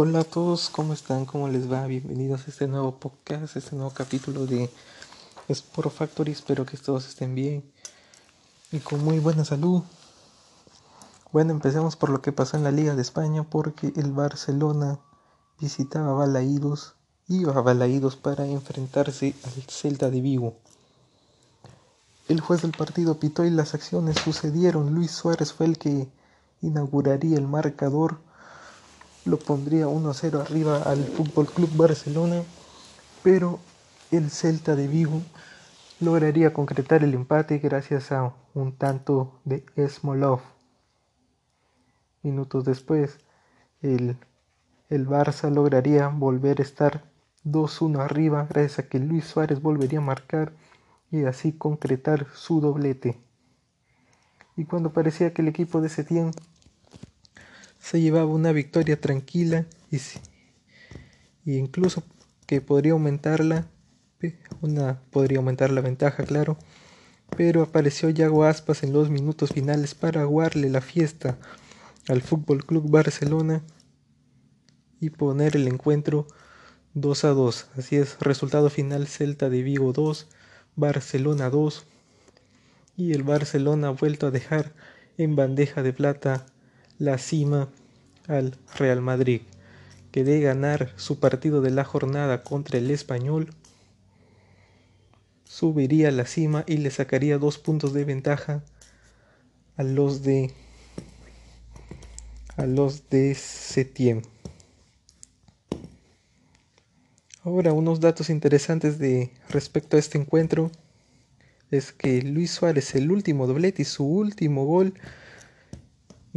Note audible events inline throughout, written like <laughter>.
Hola a todos, ¿cómo están? ¿Cómo les va? Bienvenidos a este nuevo podcast, este nuevo capítulo de Sport Factory. Espero que todos estén bien y con muy buena salud. Bueno, empecemos por lo que pasó en la Liga de España porque el Barcelona visitaba Balaídos, iba a Balaídos para enfrentarse al Celta de Vigo. El juez del partido pitó y las acciones sucedieron. Luis Suárez fue el que inauguraría el marcador lo pondría 1-0 arriba al Fútbol Club Barcelona, pero el Celta de Vigo lograría concretar el empate gracias a un tanto de Smolov. Minutos después, el, el Barça lograría volver a estar 2-1 arriba gracias a que Luis Suárez volvería a marcar y así concretar su doblete. Y cuando parecía que el equipo de Setién se llevaba una victoria tranquila y, y incluso que podría aumentarla, una, podría aumentar la ventaja, claro, pero apareció Yago Aspas en los minutos finales para aguarle la fiesta al Fútbol Club Barcelona y poner el encuentro 2 a 2. Así es, resultado final Celta de Vigo 2, Barcelona 2 y el Barcelona ha vuelto a dejar en bandeja de plata la cima al Real Madrid, que de ganar su partido de la jornada contra el español, subiría a la cima y le sacaría dos puntos de ventaja a los de a los de Setien. Ahora unos datos interesantes de respecto a este encuentro es que Luis Suárez el último doblete y su último gol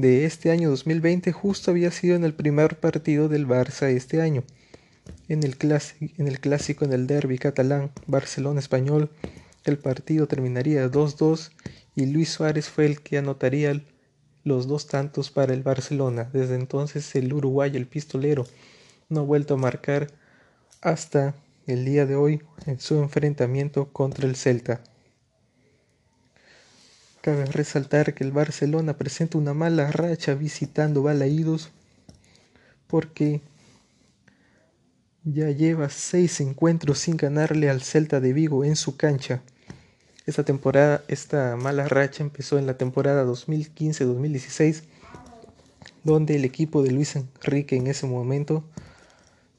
de este año 2020 justo había sido en el primer partido del Barça este año. En el, clásico en el derby catalán Barcelona-Español, el partido terminaría 2-2 y Luis Suárez fue el que anotaría los dos tantos para el Barcelona. Desde entonces el uruguayo, el pistolero, no ha vuelto a marcar hasta el día de hoy en su enfrentamiento contra el Celta. Cabe resaltar que el Barcelona presenta una mala racha visitando Balaídos porque ya lleva seis encuentros sin ganarle al Celta de Vigo en su cancha. Esta temporada, esta mala racha empezó en la temporada 2015-2016, donde el equipo de Luis Enrique en ese momento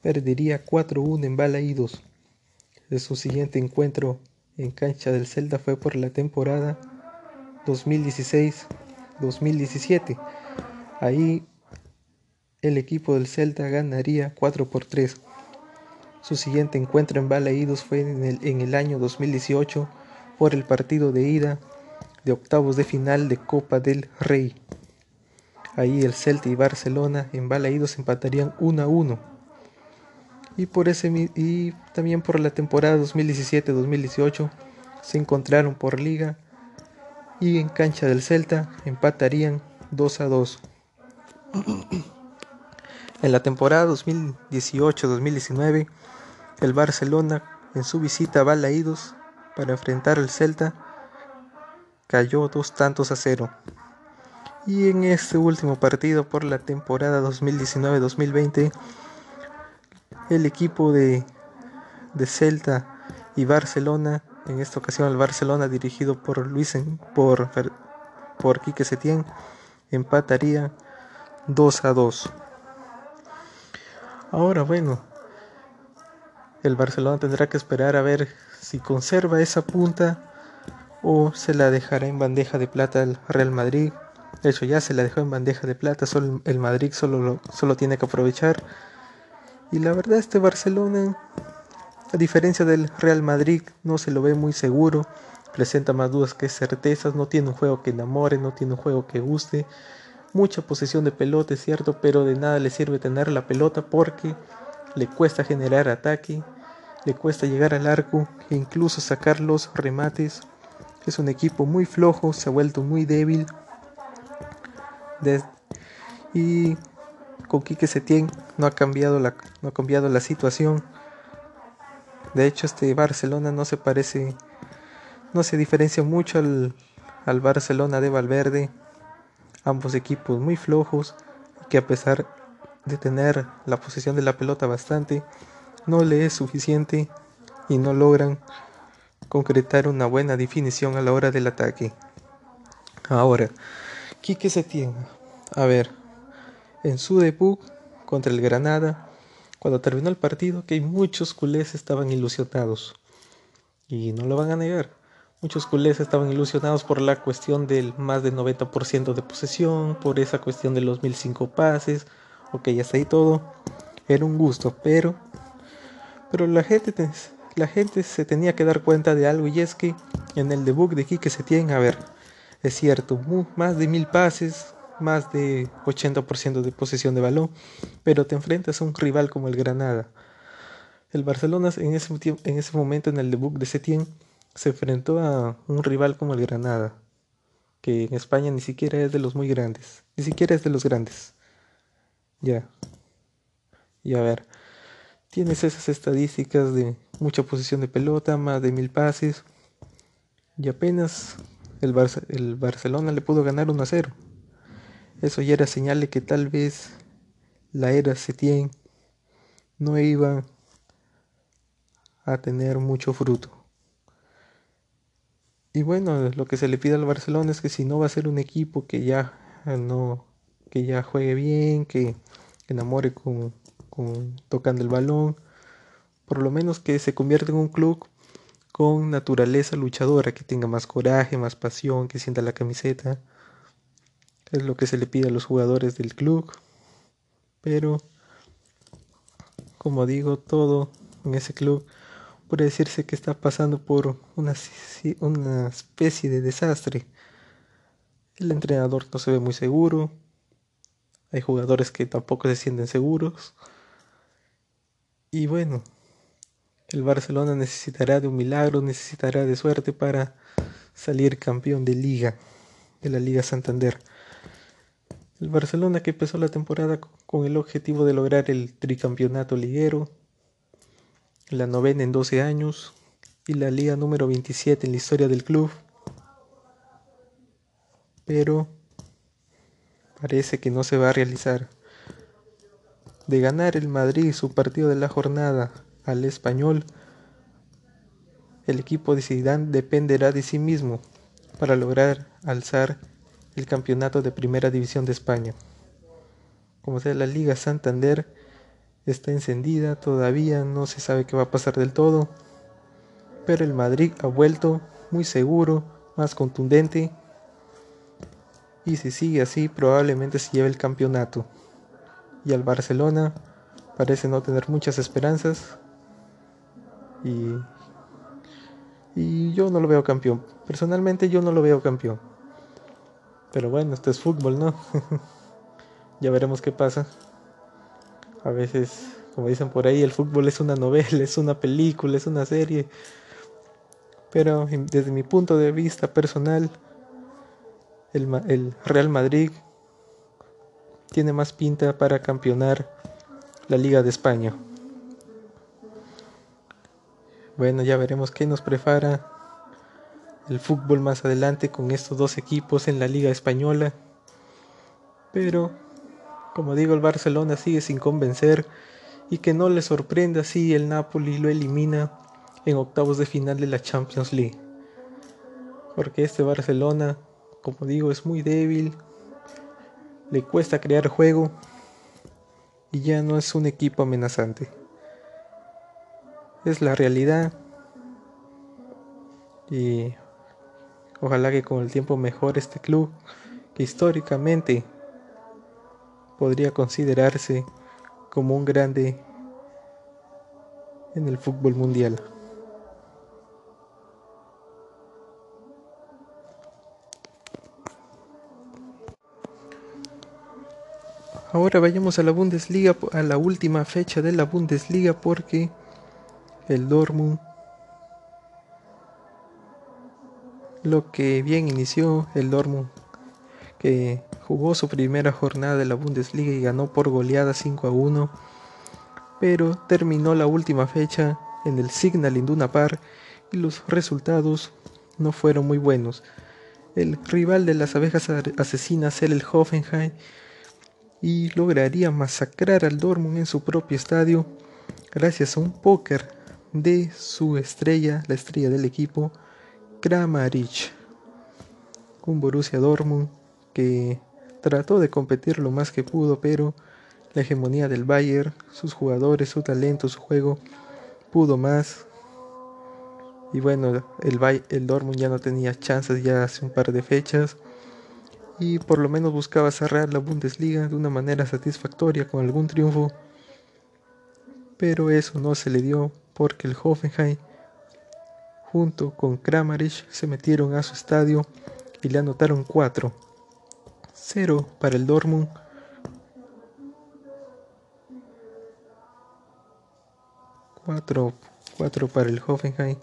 perdería 4-1 en Balaídos. De su siguiente encuentro en cancha del Celta fue por la temporada 2016-2017. Ahí el equipo del Celta ganaría 4 por 3. Su siguiente encuentro en Balaídos fue en el, año 2018 por el partido de ida de octavos de final de Copa del Rey. Ahí el Celta y Barcelona en Balaídos empatarían 1 a 1. Y, por ese, y también por la temporada 2017-2018 se encontraron por liga y en cancha del Celta empatarían 2 a 2. En la temporada 2018-2019, el Barcelona en su visita a Balaídos para enfrentar al Celta cayó dos tantos a cero. Y en este último partido por la temporada 2019-2020, el equipo de, de Celta y Barcelona en esta ocasión el Barcelona dirigido por Luis por, por Quique Setién empataría 2 a 2. Ahora bueno, el Barcelona tendrá que esperar a ver si conserva esa punta o se la dejará en bandeja de plata al Real Madrid. De hecho ya se la dejó en bandeja de plata, solo el Madrid solo, solo tiene que aprovechar. Y la verdad este Barcelona a diferencia del Real Madrid, no se lo ve muy seguro, presenta más dudas que certezas, no tiene un juego que enamore, no tiene un juego que guste, mucha posesión de pelota, es cierto, pero de nada le sirve tener la pelota porque le cuesta generar ataque, le cuesta llegar al arco e incluso sacar los remates. Es un equipo muy flojo, se ha vuelto muy débil. y con Quique Setién no ha cambiado la, no ha cambiado la situación. De hecho, este Barcelona no se parece, no se diferencia mucho al, al Barcelona de Valverde. Ambos equipos muy flojos que a pesar de tener la posesión de la pelota bastante, no le es suficiente y no logran concretar una buena definición a la hora del ataque. Ahora, Quique Setién, a ver, en su debut contra el Granada, cuando terminó el partido, que muchos culés estaban ilusionados. Y no lo van a negar. Muchos culés estaban ilusionados por la cuestión del más del 90% de posesión, por esa cuestión de los 1005 pases. Ok, ya está ahí todo. Era un gusto, pero pero la gente la gente se tenía que dar cuenta de algo y es que en el debut de Quique Setién, a ver, es cierto, más de mil pases, más de 80% de posesión de balón, pero te enfrentas a un rival como el Granada. El Barcelona en ese, en ese momento en el debut de Setién se enfrentó a un rival como el Granada, que en España ni siquiera es de los muy grandes, ni siquiera es de los grandes. Ya. Y a ver, tienes esas estadísticas de mucha posición de pelota, más de mil pases, y apenas el, el Barcelona le pudo ganar 1 a 0. Eso ya era señal de que tal vez la era Setién no iba a tener mucho fruto. Y bueno, lo que se le pide al Barcelona es que si no va a ser un equipo que ya no que ya juegue bien, que enamore con tocando el balón, por lo menos que se convierta en un club con naturaleza luchadora, que tenga más coraje, más pasión, que sienta la camiseta. Es lo que se le pide a los jugadores del club. Pero, como digo, todo en ese club puede decirse que está pasando por una, una especie de desastre. El entrenador no se ve muy seguro. Hay jugadores que tampoco se sienten seguros. Y bueno, el Barcelona necesitará de un milagro, necesitará de suerte para salir campeón de liga, de la Liga Santander. El Barcelona que empezó la temporada con el objetivo de lograr el tricampeonato liguero, la novena en 12 años y la liga número 27 en la historia del club. Pero parece que no se va a realizar. De ganar el Madrid su partido de la jornada al español, el equipo de Zidane dependerá de sí mismo para lograr alzar el campeonato de Primera División de España. Como sea, la Liga Santander está encendida, todavía no se sabe qué va a pasar del todo, pero el Madrid ha vuelto muy seguro, más contundente, y si sigue así probablemente se lleve el campeonato. Y al Barcelona parece no tener muchas esperanzas, y, y yo no lo veo campeón. Personalmente yo no lo veo campeón. Pero bueno, esto es fútbol, ¿no? <laughs> ya veremos qué pasa. A veces, como dicen por ahí, el fútbol es una novela, <laughs> es una película, es una serie. Pero desde mi punto de vista personal, el, el Real Madrid tiene más pinta para campeonar la Liga de España. Bueno, ya veremos qué nos prepara fútbol más adelante con estos dos equipos en la Liga Española. Pero, como digo, el Barcelona sigue sin convencer y que no le sorprenda si el Napoli lo elimina en octavos de final de la Champions League. Porque este Barcelona, como digo, es muy débil, le cuesta crear juego y ya no es un equipo amenazante es la realidad y ojalá que con el tiempo mejore este club que históricamente podría considerarse como un grande en el fútbol mundial. Ahora vayamos a la Bundesliga, a la última fecha de la Bundesliga porque el Dortmund lo que bien inició el Dortmund que jugó su primera jornada de la Bundesliga y ganó por goleada 5 a 1 pero terminó la última fecha en el Signal Iduna Par y los resultados no fueron muy buenos. El rival de las abejas asesinas era el Hoffenheim y lograría masacrar al Dortmund en su propio estadio gracias a un póker de su estrella, la estrella del equipo, Kramaric. Un Borussia Dortmund que trató de competir lo más que pudo, pero la hegemonía del Bayern, sus jugadores, su talento, su juego, pudo más. Y bueno, el, el Dortmund ya no tenía chances ya hace un par de fechas. Y por lo menos buscaba cerrar la Bundesliga de una manera satisfactoria con algún triunfo. Pero eso no se le dio porque el Hoffenheim junto con Kramaric se metieron a su estadio y le anotaron 4. 0 para el Dortmund. 4, 4 para el Hoffenheim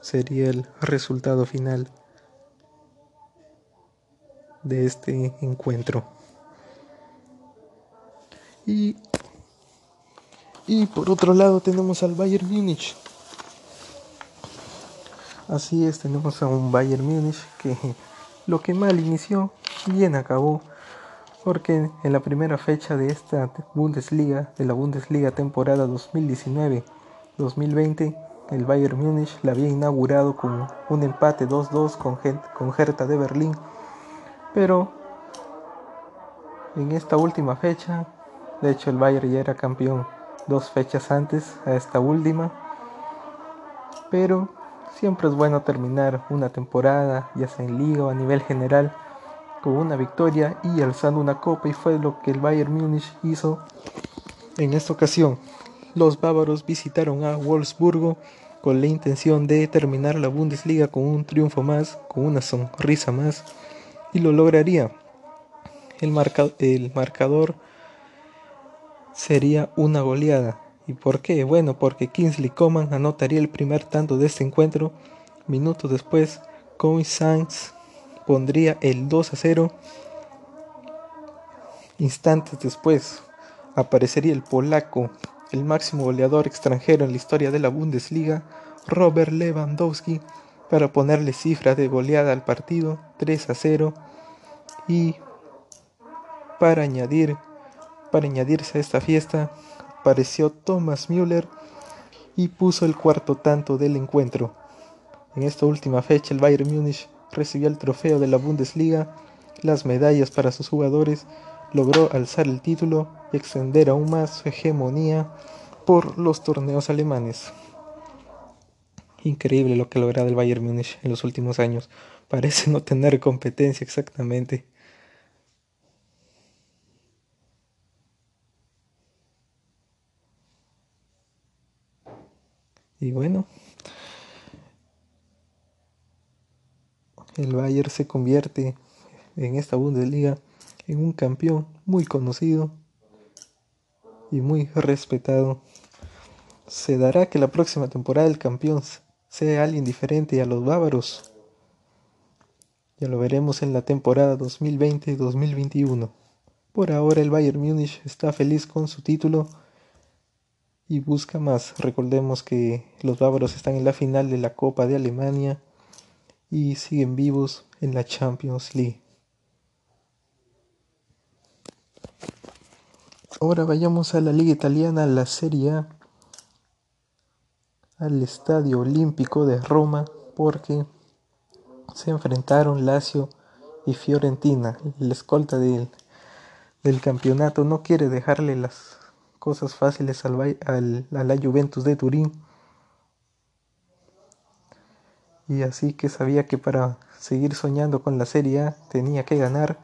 sería el resultado final de este encuentro. Y, y por otro lado tenemos al Bayern Múnich. Así es, tenemos a un Bayern Múnich que lo que mal inició, bien acabó. Porque en la primera fecha de esta Bundesliga, de la Bundesliga temporada 2019-2020, el Bayern Múnich la había inaugurado con un empate 2-2 con, con Hertha de Berlín pero en esta última fecha, de hecho el Bayern ya era campeón dos fechas antes a esta última, pero siempre es bueno terminar una temporada, ya sea en liga o a nivel general, con una victoria y alzando una copa y fue lo que el Bayern Múnich hizo en esta ocasión. Los bávaros visitaron a Wolfsburgo con la intención de terminar la Bundesliga con un triunfo más, con una sonrisa más y lo lograría. El, el marcador sería una goleada. ¿Y por qué? Bueno, porque Kingsley Coman anotaría el primer tanto de este encuentro. Minutos después, Coin Sainz pondría el 2 a 0. Instantes después, aparecería el polaco, el máximo goleador extranjero en la historia de la Bundesliga, Robert Lewandowski, para ponerle cifra de goleada al partido 3 a 0 y para añadir para añadirse a esta fiesta apareció Thomas Müller y puso el cuarto tanto del encuentro. En esta última fecha el Bayern Múnich recibió el trofeo de la Bundesliga, las medallas para sus jugadores, logró alzar el título y extender aún más su hegemonía por los torneos alemanes. Increíble lo que ha logrado el Bayern Múnich en los últimos años. Parece no tener competencia exactamente. Y bueno, el Bayern se convierte en esta Bundesliga en un campeón muy conocido y muy respetado. Se dará que la próxima temporada el campeón sea alguien diferente a los bávaros. Ya lo veremos en la temporada 2020-2021. Por ahora el Bayern Múnich está feliz con su título y busca más. Recordemos que los bávaros están en la final de la Copa de Alemania y siguen vivos en la Champions League. Ahora vayamos a la Liga Italiana, la Serie A al Estadio Olímpico de Roma porque se enfrentaron Lazio y Fiorentina. La escolta del, del campeonato no quiere dejarle las cosas fáciles al, al, a la Juventus de Turín. Y así que sabía que para seguir soñando con la Serie A tenía que ganar.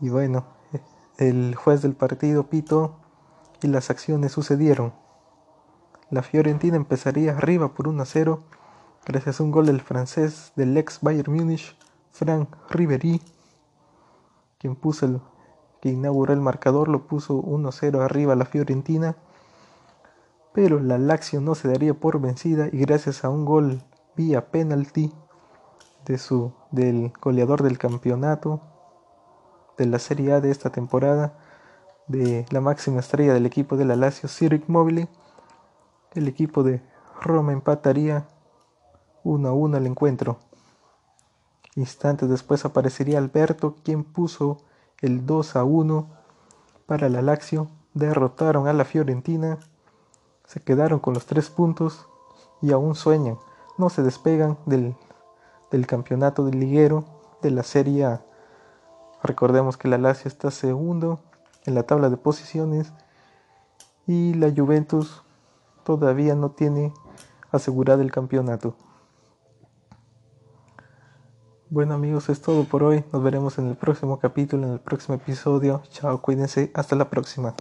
Y bueno, el juez del partido pito y las acciones sucedieron. La Fiorentina empezaría arriba por 1 a 0 gracias a un gol del francés del ex Bayern Múnich, Frank Ribery, quien puso el que inauguró el marcador, lo puso 1 a 0 arriba a la Fiorentina. Pero la Lazio no se daría por vencida y gracias a un gol vía penalti de su del goleador del campeonato de la Serie A de esta temporada, de la máxima estrella del equipo de la Lazio, Ciric Mobile, el equipo de Roma empataría 1 a 1 el encuentro. Instantes después aparecería Alberto, quien puso el 2 a 1 para la Lazio, derrotaron a la Fiorentina, se quedaron con los tres puntos y aún sueñan, no se despegan del, del campeonato de liguero de la Serie A. Recordemos que la Lazio está segundo en la tabla de posiciones y la Juventus todavía no tiene asegurado el campeonato. Bueno amigos, es todo por hoy. Nos veremos en el próximo capítulo, en el próximo episodio. Chao, cuídense. Hasta la próxima.